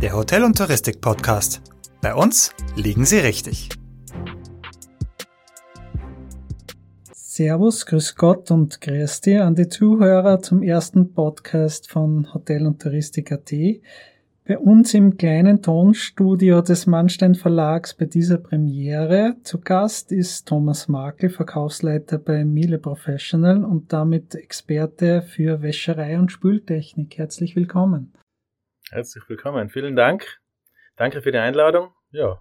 der Hotel- und Touristik-Podcast. Bei uns liegen Sie richtig. Servus, Grüß Gott und Grüß dir an die Zuhörer zum ersten Podcast von Hotel- und Touristik.at. Bei uns im kleinen Tonstudio des Mannstein Verlags bei dieser Premiere zu Gast ist Thomas Makel, Verkaufsleiter bei Miele Professional und damit Experte für Wäscherei und Spültechnik. Herzlich willkommen. Herzlich willkommen. Vielen Dank. Danke für die Einladung. Ja.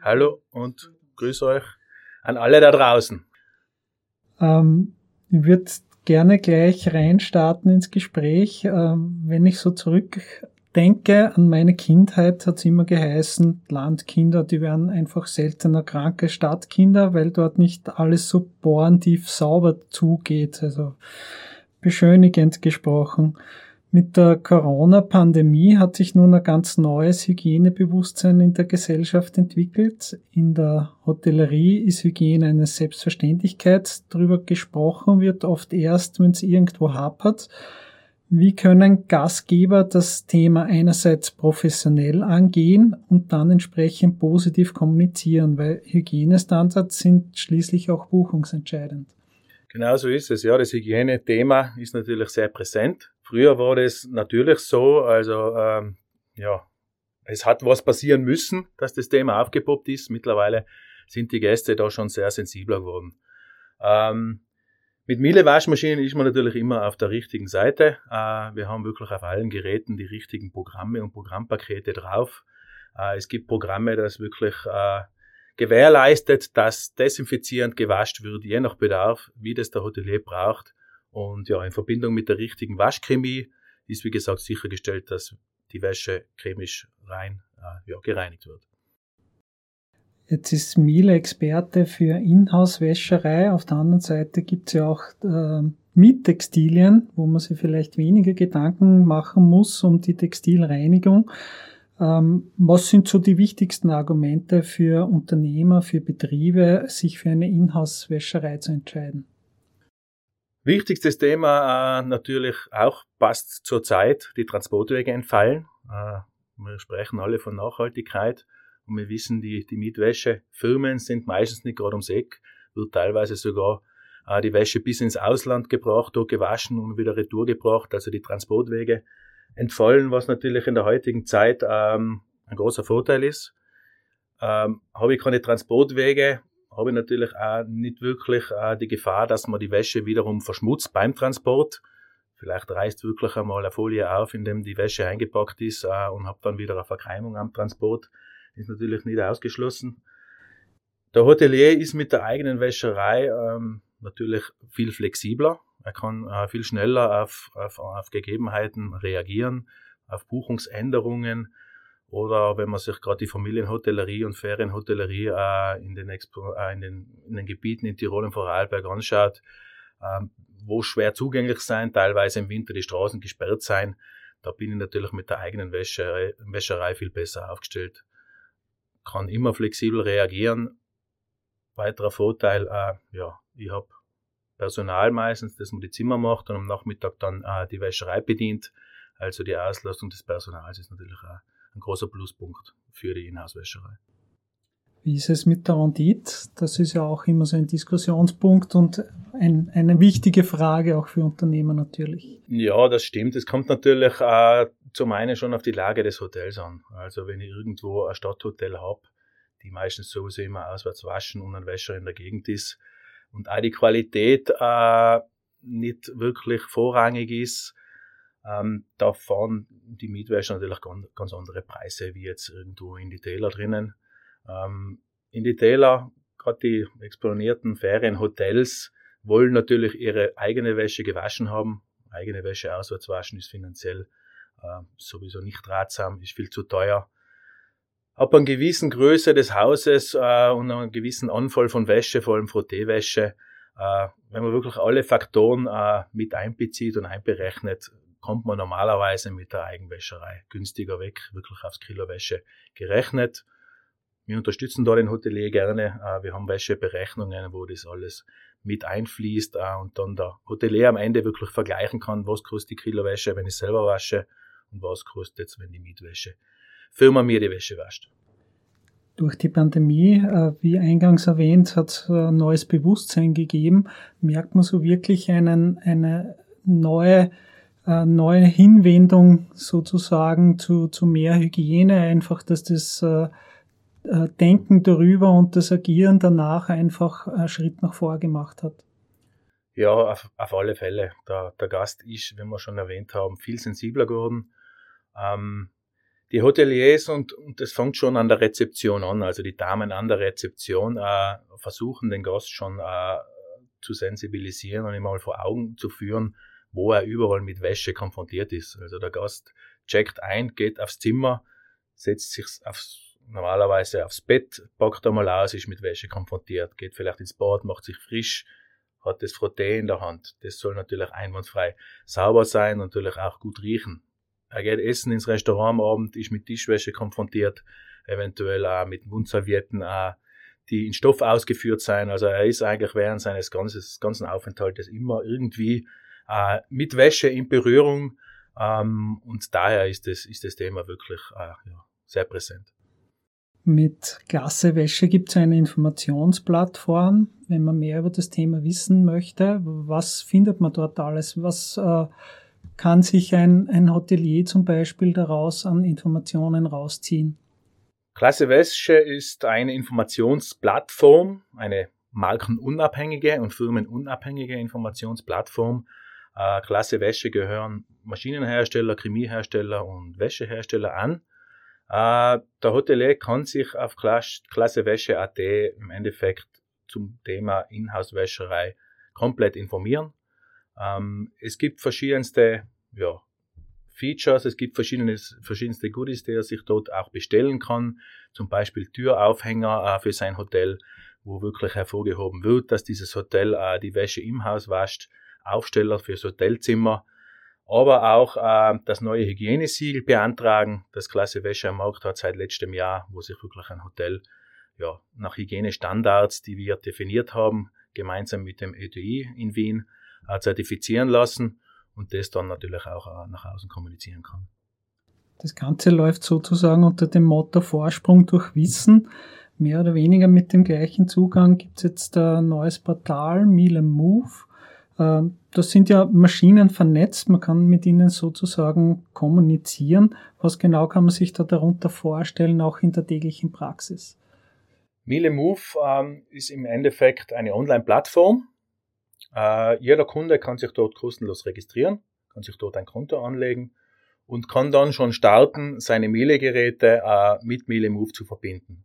Hallo und grüße euch an alle da draußen. Ähm, ich würde gerne gleich reinstarten ins Gespräch. Ähm, wenn ich so zurück denke an meine Kindheit, hat es immer geheißen, Landkinder, die werden einfach seltener kranke Stadtkinder, weil dort nicht alles so bohrentief sauber zugeht. Also beschönigend gesprochen. Mit der Corona-Pandemie hat sich nun ein ganz neues Hygienebewusstsein in der Gesellschaft entwickelt. In der Hotellerie ist Hygiene eine Selbstverständlichkeit. Darüber gesprochen wird oft erst, wenn es irgendwo hapert. Wie können Gastgeber das Thema einerseits professionell angehen und dann entsprechend positiv kommunizieren, weil Hygienestandards sind schließlich auch buchungsentscheidend. Genau so ist es. Ja, das Hygienethema ist natürlich sehr präsent. Früher war das natürlich so, also ähm, ja, es hat was passieren müssen, dass das Thema aufgepoppt ist. Mittlerweile sind die Gäste da schon sehr sensibler geworden. Ähm, mit Miele Waschmaschinen ist man natürlich immer auf der richtigen Seite. Äh, wir haben wirklich auf allen Geräten die richtigen Programme und Programmpakete drauf. Äh, es gibt Programme, das wirklich äh, gewährleistet, dass desinfizierend gewascht wird, je nach Bedarf, wie das der Hotelier braucht. Und ja, in Verbindung mit der richtigen Waschchemie ist, wie gesagt, sichergestellt, dass die Wäsche chemisch rein ja, gereinigt wird. Jetzt ist Miele Experte für Inhouse-Wäscherei. Auf der anderen Seite gibt es ja auch äh, Miettextilien, wo man sich vielleicht weniger Gedanken machen muss um die Textilreinigung. Ähm, was sind so die wichtigsten Argumente für Unternehmer, für Betriebe, sich für eine Inhouse-Wäscherei zu entscheiden? Wichtigstes Thema äh, natürlich auch passt zur Zeit, die Transportwege entfallen. Äh, wir sprechen alle von Nachhaltigkeit. Und wir wissen, die, die Mietwäschefirmen sind meistens nicht gerade ums Eck, wird teilweise sogar äh, die Wäsche bis ins Ausland gebracht, dort gewaschen und wieder retour gebracht. Also die Transportwege entfallen, was natürlich in der heutigen Zeit ähm, ein großer Vorteil ist. Ähm, habe ich keine Transportwege, habe ich natürlich auch nicht wirklich äh, die Gefahr, dass man die Wäsche wiederum verschmutzt beim Transport. Vielleicht reißt wirklich einmal eine Folie auf, in dem die Wäsche eingepackt ist äh, und habe dann wieder eine Verkeimung am Transport ist natürlich nicht ausgeschlossen. Der Hotelier ist mit der eigenen Wäscherei ähm, natürlich viel flexibler. Er kann äh, viel schneller auf, auf, auf Gegebenheiten reagieren, auf Buchungsänderungen oder wenn man sich gerade die Familienhotellerie und Ferienhotellerie äh, in, den Expo, äh, in, den, in den Gebieten in Tirol und Vorarlberg anschaut, äh, wo schwer zugänglich sein, teilweise im Winter die Straßen gesperrt sein, da bin ich natürlich mit der eigenen Wäscherei, Wäscherei viel besser aufgestellt kann immer flexibel reagieren. Weiterer Vorteil, äh, ja, ich habe Personal meistens, das mir die Zimmer macht und am Nachmittag dann äh, die Wäscherei bedient. Also die Auslastung des Personals ist natürlich auch ein großer Pluspunkt für die Inhouse-Wäscherei. Wie ist es mit der Rendite? Das ist ja auch immer so ein Diskussionspunkt und ein, eine wichtige Frage auch für Unternehmer natürlich. Ja, das stimmt. Es kommt natürlich äh, zum einen schon auf die Lage des Hotels an. Also wenn ich irgendwo ein Stadthotel habe, die meistens sowieso immer auswärts waschen und ein Wäscher in der Gegend ist und auch die Qualität äh, nicht wirklich vorrangig ist, ähm, da fahren die Mietwäscher natürlich ganz, ganz andere Preise wie jetzt irgendwo in die Täler drinnen. Ähm, in die Täler, gerade die exponierten Ferienhotels, wollen natürlich ihre eigene Wäsche gewaschen haben. Eigene Wäsche auswärts waschen ist finanziell äh, sowieso nicht ratsam, ist viel zu teuer. Ab einer gewissen Größe des Hauses äh, und einer gewissen Anfall von Wäsche, vor allem Frotteewäsche, äh, wenn man wirklich alle Faktoren äh, mit einbezieht und einberechnet, kommt man normalerweise mit der Eigenwäscherei günstiger weg, wirklich aufs Kilo Wäsche gerechnet. Wir unterstützen da den Hotelier gerne. Äh, wir haben Wäscheberechnungen, wo das alles mit einfließt äh, und dann der Hotelier am Ende wirklich vergleichen kann, was kostet die Kilo Wäsche, wenn ich selber wasche und was kostet es, wenn die Mietwäsche Firma mir die Wäsche wascht. Durch die Pandemie, äh, wie eingangs erwähnt, hat es ein neues Bewusstsein gegeben. Merkt man so wirklich einen, eine neue, äh, neue Hinwendung sozusagen zu, zu mehr Hygiene, einfach, dass das äh, Denken darüber und das Agieren danach einfach einen Schritt nach vor gemacht hat. Ja, auf, auf alle Fälle. Der, der Gast ist, wie wir schon erwähnt haben, viel sensibler geworden. Ähm, die Hoteliers und, und das fängt schon an der Rezeption an, also die Damen an der Rezeption äh, versuchen den Gast schon äh, zu sensibilisieren und ihm mal vor Augen zu führen, wo er überall mit Wäsche konfrontiert ist. Also der Gast checkt ein, geht aufs Zimmer, setzt sich aufs, normalerweise aufs Bett, packt einmal aus, ist mit Wäsche konfrontiert, geht vielleicht ins Bad, macht sich frisch, hat das Frotté in der Hand. Das soll natürlich einwandfrei sauber sein und natürlich auch gut riechen. Er geht essen ins Restaurant am Abend, ist mit Tischwäsche konfrontiert, eventuell auch mit Mundservietten, auch, die in Stoff ausgeführt sein. Also er ist eigentlich während seines ganzes, ganzen Aufenthaltes immer irgendwie äh, mit Wäsche in Berührung. Ähm, und daher ist das, ist das Thema wirklich äh, ja, sehr präsent. Mit Klasse Wäsche gibt es eine Informationsplattform, wenn man mehr über das Thema wissen möchte. Was findet man dort alles? Was äh, kann sich ein, ein Hotelier zum Beispiel daraus an Informationen rausziehen? Klasse Wäsche ist eine Informationsplattform, eine markenunabhängige und firmenunabhängige Informationsplattform. Äh, Klasse Wäsche gehören Maschinenhersteller, Chemiehersteller und Wäschehersteller an. Äh, der Hotelier kann sich auf Klasse Wäsche AT im Endeffekt zum Thema Inhouse-Wäscherei komplett informieren. Ähm, es gibt verschiedenste ja, Features, es gibt verschiedenste Goodies, die er sich dort auch bestellen kann. Zum Beispiel Türaufhänger äh, für sein Hotel, wo wirklich hervorgehoben wird, dass dieses Hotel äh, die Wäsche im Haus wascht. Aufsteller fürs Hotelzimmer. Aber auch äh, das neue Hygienesiegel beantragen. Das Klasse Wäsche am Markt hat seit letztem Jahr, wo sich wirklich ein Hotel ja, nach Hygienestandards, die wir definiert haben, gemeinsam mit dem ETI in Wien, äh, zertifizieren lassen und das dann natürlich auch äh, nach außen kommunizieren kann. Das Ganze läuft sozusagen unter dem Motto Vorsprung durch Wissen. Mehr oder weniger mit dem gleichen Zugang gibt es jetzt ein neues Portal, Miele Move. Ähm, das sind ja Maschinen vernetzt, man kann mit ihnen sozusagen kommunizieren. Was genau kann man sich da darunter vorstellen, auch in der täglichen Praxis? Miele Move ähm, ist im Endeffekt eine Online-Plattform, äh, jeder Kunde kann sich dort kostenlos registrieren, kann sich dort ein Konto anlegen und kann dann schon starten, seine Miele-Geräte äh, mit Miele Move zu verbinden.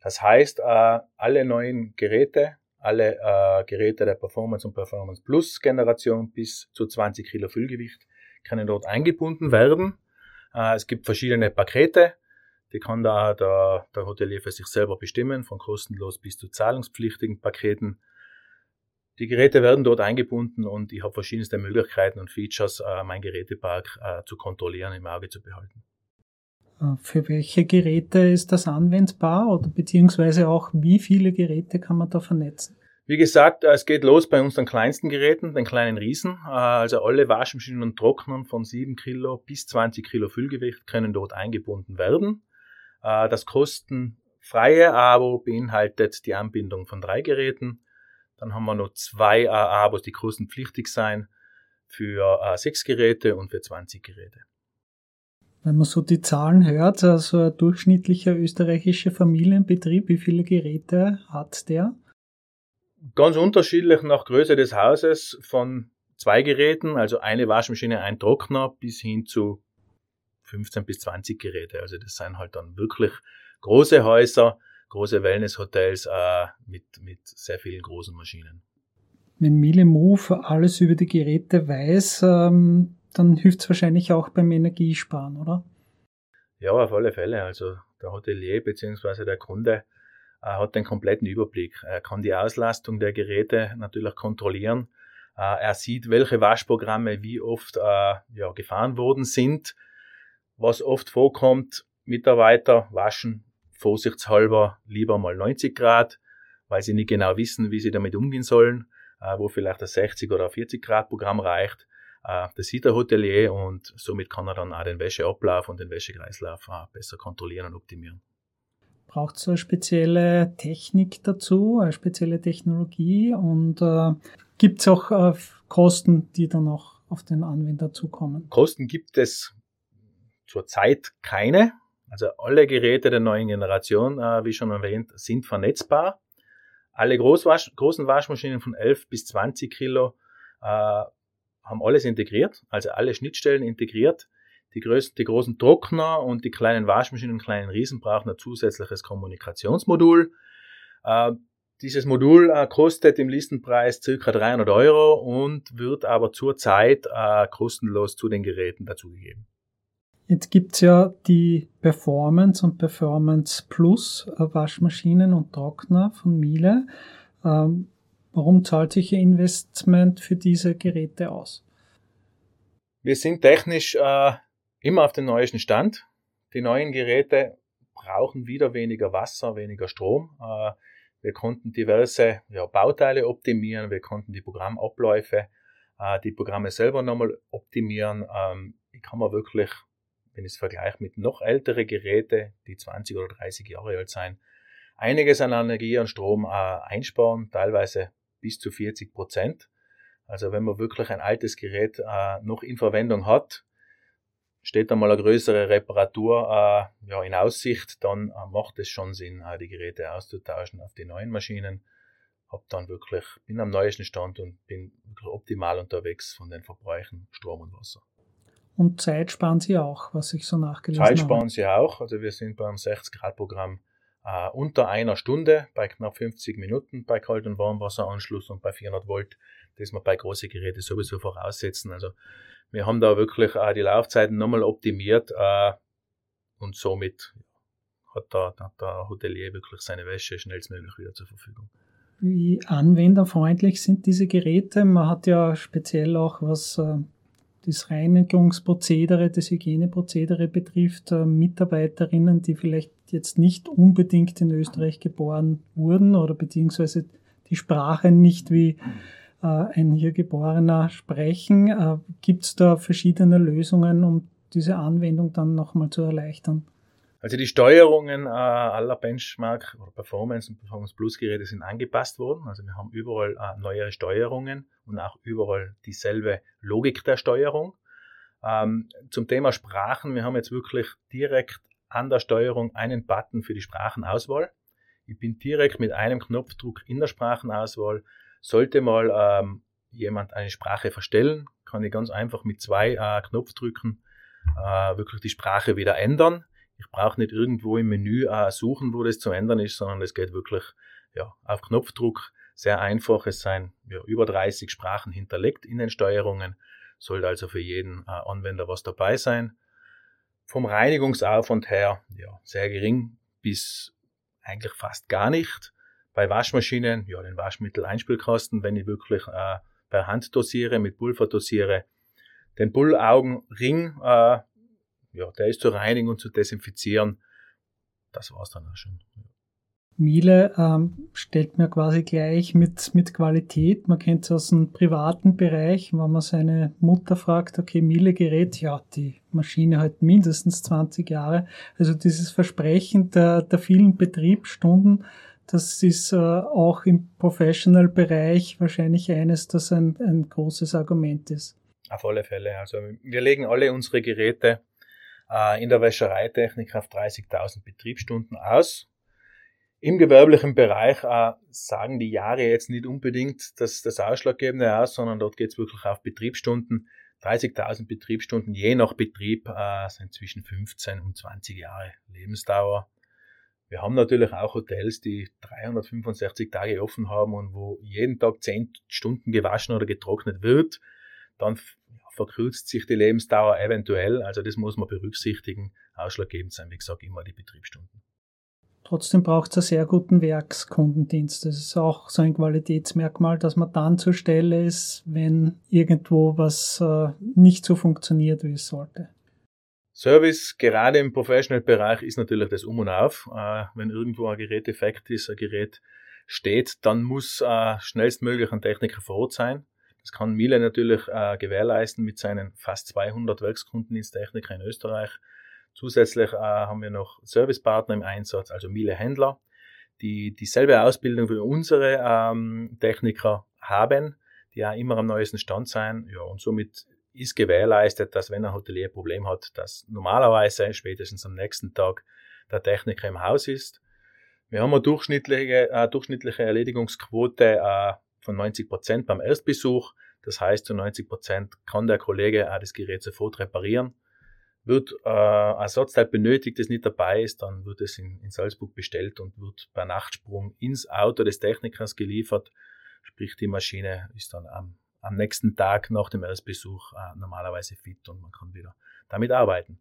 Das heißt, äh, alle neuen Geräte, alle äh, Geräte der Performance und Performance Plus Generation bis zu 20 Kilo Füllgewicht können dort eingebunden werden. Äh, es gibt verschiedene Pakete, die kann da der, der Hotelier für sich selber bestimmen, von kostenlos bis zu zahlungspflichtigen Paketen. Die Geräte werden dort eingebunden und ich habe verschiedenste Möglichkeiten und Features, äh, mein Gerätepark äh, zu kontrollieren, im Auge zu behalten. Äh, für welche Geräte ist das anwendbar oder beziehungsweise auch wie viele Geräte kann man da vernetzen? Wie gesagt, äh, es geht los bei unseren kleinsten Geräten, den kleinen Riesen. Äh, also alle Waschmaschinen und Trocknern von 7 Kilo bis 20 Kilo Füllgewicht können dort eingebunden werden. Das kostenfreie Abo beinhaltet die Anbindung von drei Geräten dann haben wir noch zwei AA, die kostenpflichtig sein für äh, sechs Geräte und für 20 Geräte. Wenn man so die Zahlen hört, also ein durchschnittlicher österreichischer Familienbetrieb, wie viele Geräte hat der? Ganz unterschiedlich nach Größe des Hauses von zwei Geräten, also eine Waschmaschine, ein Trockner, bis hin zu 15 bis 20 Geräte. Also das sind halt dann wirklich große Häuser, große Wellnesshotels äh, mit, mit sehr vielen großen Maschinen. Wenn Miele Move alles über die Geräte weiß, ähm, dann hilft es wahrscheinlich auch beim Energiesparen, oder? Ja, auf alle Fälle. Also der Hotelier bzw. der Kunde äh, hat den kompletten Überblick. Er kann die Auslastung der Geräte natürlich kontrollieren. Äh, er sieht, welche Waschprogramme wie oft äh, ja, gefahren worden sind. Was oft vorkommt, Mitarbeiter waschen vorsichtshalber lieber mal 90 Grad, weil sie nicht genau wissen, wie sie damit umgehen sollen, äh, wo vielleicht ein 60 oder 40 Grad Programm reicht. äh, das sieht der Hotelier und somit kann er dann auch den Wäscheablauf und den Wäschekreislauf besser kontrollieren und optimieren. Braucht es eine spezielle Technik dazu, eine spezielle Technologie und äh, gibt es auch äh, Kosten, die dann auch auf den Anwender zukommen? Kosten gibt es zurzeit keine. Also alle Geräte der neuen Generation, äh, wie schon erwähnt, sind vernetzbar. Alle Großwasch großen Waschmaschinen von 11 bis 20 Kilo äh, haben alles integriert, also alle Schnittstellen integriert. Die, größten, die großen Trockner und die kleinen Waschmaschinen und kleinen Riesen brauchen ein zusätzliches Kommunikationsmodul. Äh, dieses Modul äh, kostet im Listenpreis circa 300 Euro und wird aber zurzeit äh, kostenlos zu den Geräten dazugegeben. Jetzt gibt's ja die Performance und Performance Plus äh, Waschmaschinen und Trockner von Miele. Ähm, warum zahlt sich Ihr Investment für diese Geräte aus? Wir sind technisch äh, immer auf dem neuesten Stand. Die neuen Geräte brauchen wieder weniger Wasser, weniger Strom. Äh, wir konnten diverse ja, Bauteile optimieren, wir konnten die Programmabläufe, äh, die Programme selber nochmal optimieren. Ähm, ich kann mir wirklich wenn ich es vergleiche mit noch ältere Geräte, die 20 oder 30 Jahre alt sein, einiges an Energie und Strom äh, einsparen, teilweise bis zu 40 Prozent. Also wenn man wirklich ein altes Gerät äh, noch in Verwendung hat, steht einmal eine größere Reparatur äh, ja, in Aussicht, dann äh, macht es schon Sinn, äh, die Geräte auszutauschen auf die neuen Maschinen. Hab dann wirklich, bin am neuesten Stand und bin optimal unterwegs von den Verbräuchen Strom und Wasser. Und Zeit sparen Sie auch, was ich so nachgelesen habe. Zeit sparen Sie auch. Also wir sind beim 60-Grad-Programm äh, unter einer Stunde bei knapp 50 Minuten bei Kalt- und Warmwasseranschluss und bei 400 Volt, das wir bei großen Geräten sowieso voraussetzen. Also wir haben da wirklich äh, die Laufzeiten nochmal optimiert äh, und somit hat der, hat der Hotelier wirklich seine Wäsche schnellstmöglich wieder zur Verfügung. Wie anwenderfreundlich sind diese Geräte? Man hat ja speziell auch was äh, das Reinigungsprozedere, das Hygieneprozedere betrifft, äh, Mitarbeiterinnen, die vielleicht jetzt nicht unbedingt in Österreich geboren wurden oder beziehungsweise die Sprache nicht wie äh, ein hier geborener sprechen. Äh, Gibt es da verschiedene Lösungen, um diese Anwendung dann nochmal zu erleichtern? Also die Steuerungen äh, aller Benchmark oder Performance und Performance Plus Geräte sind angepasst worden. Also wir haben überall äh, neue Steuerungen und auch überall dieselbe Logik der Steuerung. Ähm, zum Thema Sprachen, wir haben jetzt wirklich direkt an der Steuerung einen Button für die Sprachenauswahl. Ich bin direkt mit einem Knopfdruck in der Sprachenauswahl. Sollte mal ähm, jemand eine Sprache verstellen, kann ich ganz einfach mit zwei äh, Knopfdrücken äh, wirklich die Sprache wieder ändern. Ich brauche nicht irgendwo im Menü äh, suchen, wo das zu ändern ist, sondern es geht wirklich ja, auf Knopfdruck. Sehr einfach. Es seien ja, über 30 Sprachen hinterlegt in den Steuerungen. Sollte also für jeden äh, Anwender was dabei sein. Vom Reinigungsaufwand her ja, sehr gering bis eigentlich fast gar nicht. Bei Waschmaschinen, ja, den Waschmitteleinspielkasten, wenn ich wirklich äh, per Hand dosiere, mit Pulver dosiere. Den Bullaugenring, äh, ja, der ist zu reinigen und zu desinfizieren. Das war's dann auch schon. Miele ähm, stellt mir quasi gleich mit, mit Qualität. Man kennt es aus dem privaten Bereich, wenn man seine Mutter fragt, okay, Miele Gerät, ja, die Maschine hat mindestens 20 Jahre. Also dieses Versprechen der, der vielen Betriebsstunden, das ist äh, auch im Professional-Bereich wahrscheinlich eines, das ein, ein großes Argument ist. Auf alle Fälle. Also wir legen alle unsere Geräte äh, in der Wäschereitechnik auf 30.000 Betriebsstunden aus. Im gewerblichen Bereich äh, sagen die Jahre jetzt nicht unbedingt das, das Ausschlaggebende aus, sondern dort geht es wirklich auf Betriebsstunden. 30.000 Betriebsstunden je nach Betrieb äh, sind zwischen 15 und 20 Jahre Lebensdauer. Wir haben natürlich auch Hotels, die 365 Tage offen haben und wo jeden Tag 10 Stunden gewaschen oder getrocknet wird. Dann verkürzt sich die Lebensdauer eventuell. Also das muss man berücksichtigen. Ausschlaggebend sein, wie gesagt, immer die Betriebsstunden. Trotzdem braucht es einen sehr guten Werkskundendienst. Das ist auch so ein Qualitätsmerkmal, dass man dann zur Stelle ist, wenn irgendwo was äh, nicht so funktioniert, wie es sollte. Service, gerade im Professional-Bereich, ist natürlich das Um und Auf. Äh, wenn irgendwo ein Gerät defekt ist, ein Gerät steht, dann muss äh, schnellstmöglich ein Techniker vor Ort sein. Das kann Miele natürlich äh, gewährleisten mit seinen fast 200 Werkskundendiensttechniker in Österreich. Zusätzlich äh, haben wir noch Servicepartner im Einsatz, also Miele Händler, die dieselbe Ausbildung wie unsere ähm, Techniker haben, die ja immer am neuesten Stand sein. Ja, und somit ist gewährleistet, dass wenn ein Hotelier ein Problem hat, dass normalerweise spätestens am nächsten Tag der Techniker im Haus ist. Wir haben eine durchschnittliche, äh, durchschnittliche Erledigungsquote äh, von 90 Prozent beim Erstbesuch. Das heißt, zu 90 Prozent kann der Kollege auch das Gerät sofort reparieren. Wird äh, ein Ersatzteil benötigt, das nicht dabei ist, dann wird es in, in Salzburg bestellt und wird per Nachtsprung ins Auto des Technikers geliefert. Sprich, die Maschine ist dann am, am nächsten Tag nach dem Erstbesuch äh, normalerweise fit und man kann wieder damit arbeiten.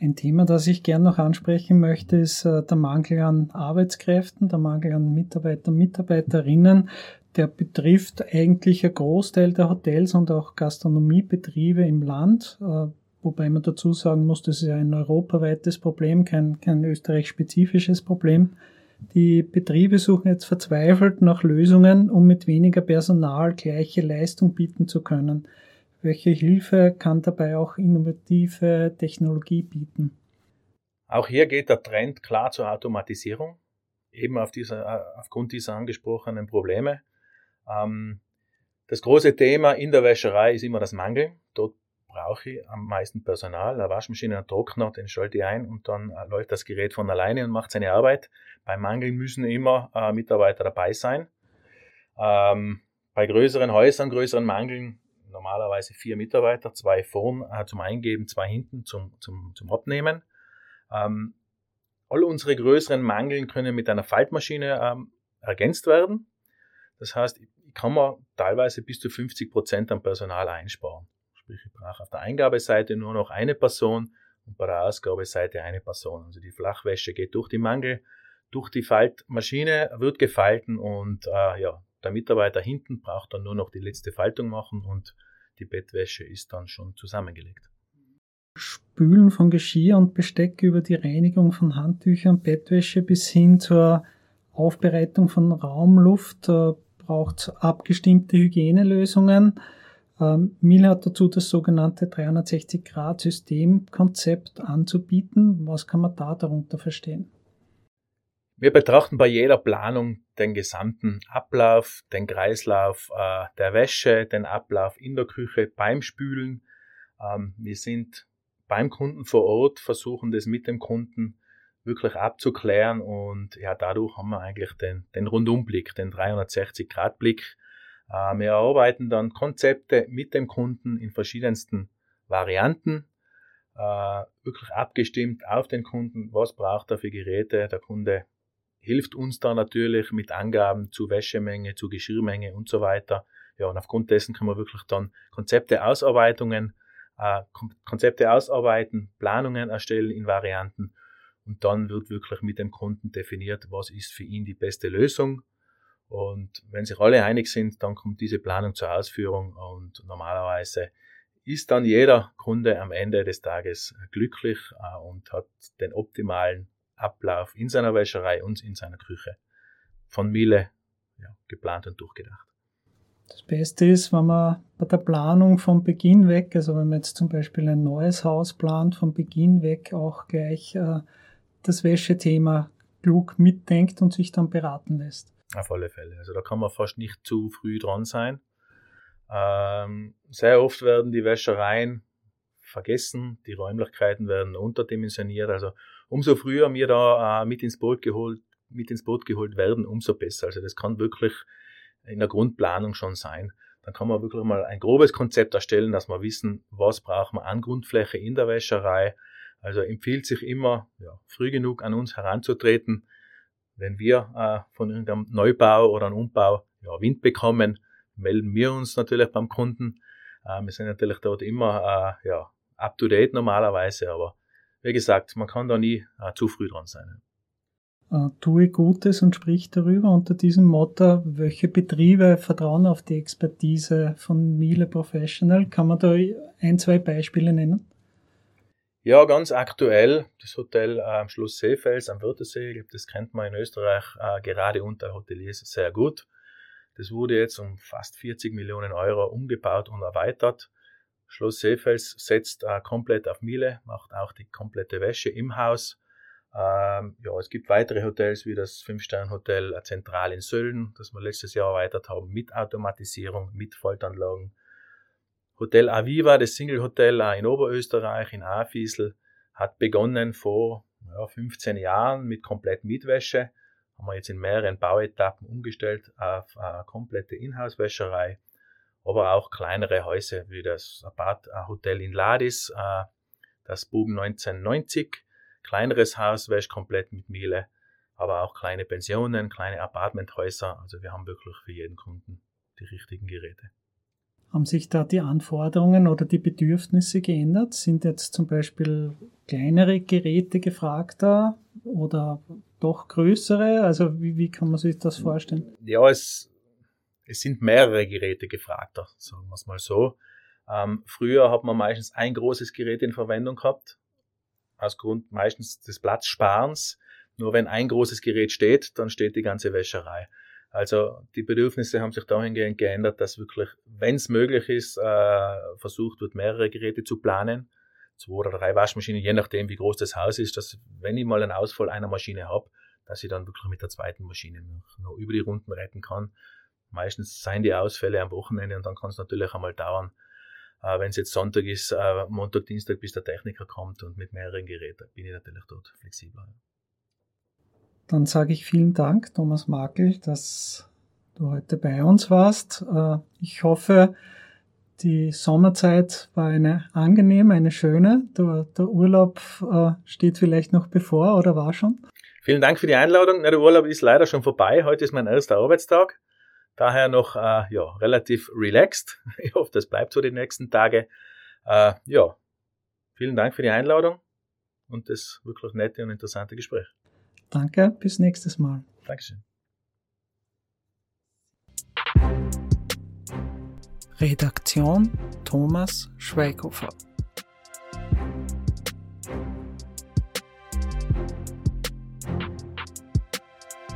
Ein Thema, das ich gern noch ansprechen möchte, ist äh, der Mangel an Arbeitskräften, der Mangel an Mitarbeiter und Mitarbeiterinnen. Der betrifft eigentlich ein Großteil der Hotels und auch Gastronomiebetriebe im Land. Äh, wobei man dazu sagen muss, das ist ja ein europaweites Problem, kein, kein österreich-spezifisches Problem. Die Betriebe suchen jetzt verzweifelt nach Lösungen, um mit weniger Personal gleiche Leistung bieten zu können. Welche Hilfe kann dabei auch innovative Technologie bieten? Auch hier geht der Trend klar zur Automatisierung, eben auf dieser, äh, aufgrund dieser angesprochenen Probleme. Ähm, das große Thema in der Wäscherei ist immer das Mangel. Dort brauche ich am meisten Personal, eine Waschmaschine, einen Trockner, den schalte ich ein und dann äh, läuft das Gerät von alleine und macht seine Arbeit. Beim Mangel müssen immer äh, Mitarbeiter dabei sein. Ähm, bei größeren Häusern, größeren Mangeln normalerweise vier Mitarbeiter, zwei vorn äh, zum Eingeben, zwei hinten zum, zum, zum Abnehmen. Ähm, all unsere größeren Mangeln können mit einer Faltmaschine ähm, ergänzt werden. Das heißt, ich kann man teilweise bis zu 50 Prozent am Personal einsparen. Sprich, ich brauche auf der Eingabeseite nur noch eine Person und bei der Ausgabeseite eine Person. Also die Flachwäsche geht durch die Mangel, durch die Faltmaschine, wird gefalten und äh, ja, der Mitarbeiter hinten braucht dann nur noch die letzte Faltung machen und die Bettwäsche ist dann schon zusammengelegt. Spülen von Geschirr und Besteck über die Reinigung von Handtüchern, Bettwäsche bis hin zur Aufbereitung von Raumluft äh, braucht abgestimmte Hygienelösungen. Ähm, Miel hat dazu das sogenannte 360-Grad-Systemkonzept anzubieten. Was kann man da darunter verstehen? Wir betrachten bei jeder Planung den gesamten Ablauf, den Kreislauf äh, der Wäsche, den Ablauf in der Küche beim Spülen. Ähm, wir sind beim Kunden vor Ort, versuchen das mit dem Kunden wirklich abzuklären und ja, dadurch haben wir eigentlich den, den Rundumblick, den 360-Grad-Blick. Äh, wir erarbeiten dann Konzepte mit dem Kunden in verschiedensten Varianten, äh, wirklich abgestimmt auf den Kunden, was braucht er für Geräte. Der Kunde hilft uns da natürlich mit Angaben zu Wäschemenge, zu Geschirrmenge und so weiter. Ja, und aufgrund dessen können wir wirklich dann Konzepte, Ausarbeitungen, äh, Konzepte ausarbeiten, Planungen erstellen in Varianten und dann wird wirklich mit dem Kunden definiert, was ist für ihn die beste Lösung. Und wenn sich alle einig sind, dann kommt diese Planung zur Ausführung und normalerweise ist dann jeder Kunde am Ende des Tages glücklich äh, und hat den optimalen Ablauf in seiner Wäscherei und in seiner Küche von Miele ja, geplant und durchgedacht. Das Beste ist, wenn man bei der Planung von Beginn weg, also wenn man jetzt zum Beispiel ein neues Haus plant, von Beginn weg auch gleich äh, das Wäschethema klug mitdenkt und sich dann beraten lässt. Auf alle Fälle. Also da kann man fast nicht zu früh dran sein. Ähm, sehr oft werden die Wäschereien vergessen, die Räumlichkeiten werden unterdimensioniert. Also umso früher wir da äh, mit ins Boot geholt, mit ins Boot geholt werden, umso besser. Also das kann wirklich in der Grundplanung schon sein. Dann kann man wirklich mal ein grobes Konzept erstellen, dass wir wissen, was braucht man an Grundfläche in der Wäscherei. Also empfiehlt sich immer, ja, früh genug an uns heranzutreten. Wenn wir äh, von irgendeinem Neubau oder einem Umbau ja, Wind bekommen, melden wir uns natürlich beim Kunden. Äh, wir sind natürlich dort immer äh, ja, up to date normalerweise, aber wie gesagt, man kann da nie äh, zu früh dran sein. Uh, tue Gutes und sprich darüber unter diesem Motto, welche Betriebe vertrauen auf die Expertise von Miele Professional. Kann man da ein, zwei Beispiele nennen? Ja, ganz aktuell das Hotel äh, am Schloss Seefels am Wörthersee, das kennt man in Österreich äh, gerade unter Hoteliers sehr gut. Das wurde jetzt um fast 40 Millionen Euro umgebaut und erweitert. Schloss Seefels setzt äh, komplett auf Miele, macht auch die komplette Wäsche im Haus. Ähm, ja, es gibt weitere Hotels wie das Fünf-Sterne-Hotel äh, Zentral in Sölden, das wir letztes Jahr erweitert haben, mit Automatisierung, mit Voltanlagen. Hotel Aviva, das Single-Hotel in Oberösterreich, in Afiesel, hat begonnen vor ja, 15 Jahren mit komplett Mietwäsche. Haben wir jetzt in mehreren Bauetappen umgestellt auf eine komplette Inhouse-Wäscherei aber auch kleinere Häuser wie das Apart Hotel in Ladis, äh, das Buben 1990, kleineres Haus, wäscht komplett mit Miele, aber auch kleine Pensionen, kleine Apartmenthäuser. Also wir haben wirklich für jeden Kunden die richtigen Geräte. Haben sich da die Anforderungen oder die Bedürfnisse geändert? Sind jetzt zum Beispiel kleinere Geräte gefragter oder doch größere? Also wie, wie kann man sich das vorstellen? Ja, es es sind mehrere Geräte gefragter, sagen wir es mal so. Ähm, früher hat man meistens ein großes Gerät in Verwendung gehabt, aus Grund meistens des Platzsparens. Nur wenn ein großes Gerät steht, dann steht die ganze Wäscherei. Also die Bedürfnisse haben sich dahingehend geändert, dass wirklich, wenn es möglich ist, äh, versucht wird, mehrere Geräte zu planen. Zwei oder drei Waschmaschinen, je nachdem, wie groß das Haus ist, dass wenn ich mal einen Ausfall einer Maschine habe, dass ich dann wirklich mit der zweiten Maschine noch, noch über die Runden retten kann. Meistens seien die Ausfälle am Wochenende und dann kann es natürlich einmal dauern, äh, wenn es jetzt Sonntag ist, äh, Montag, Dienstag, bis der Techniker kommt und mit mehreren Geräten, bin ich natürlich dort flexibler. Dann sage ich vielen Dank, Thomas Makel, dass du heute bei uns warst. Äh, ich hoffe, die Sommerzeit war eine angenehme, eine schöne. Der, der Urlaub äh, steht vielleicht noch bevor oder war schon? Vielen Dank für die Einladung. der Urlaub ist leider schon vorbei. Heute ist mein erster Arbeitstag. Daher noch äh, ja, relativ relaxed. Ich hoffe, das bleibt so die nächsten Tage. Äh, ja, vielen Dank für die Einladung und das wirklich nette und interessante Gespräch. Danke, bis nächstes Mal. Dankeschön. Redaktion Thomas Schweighofer.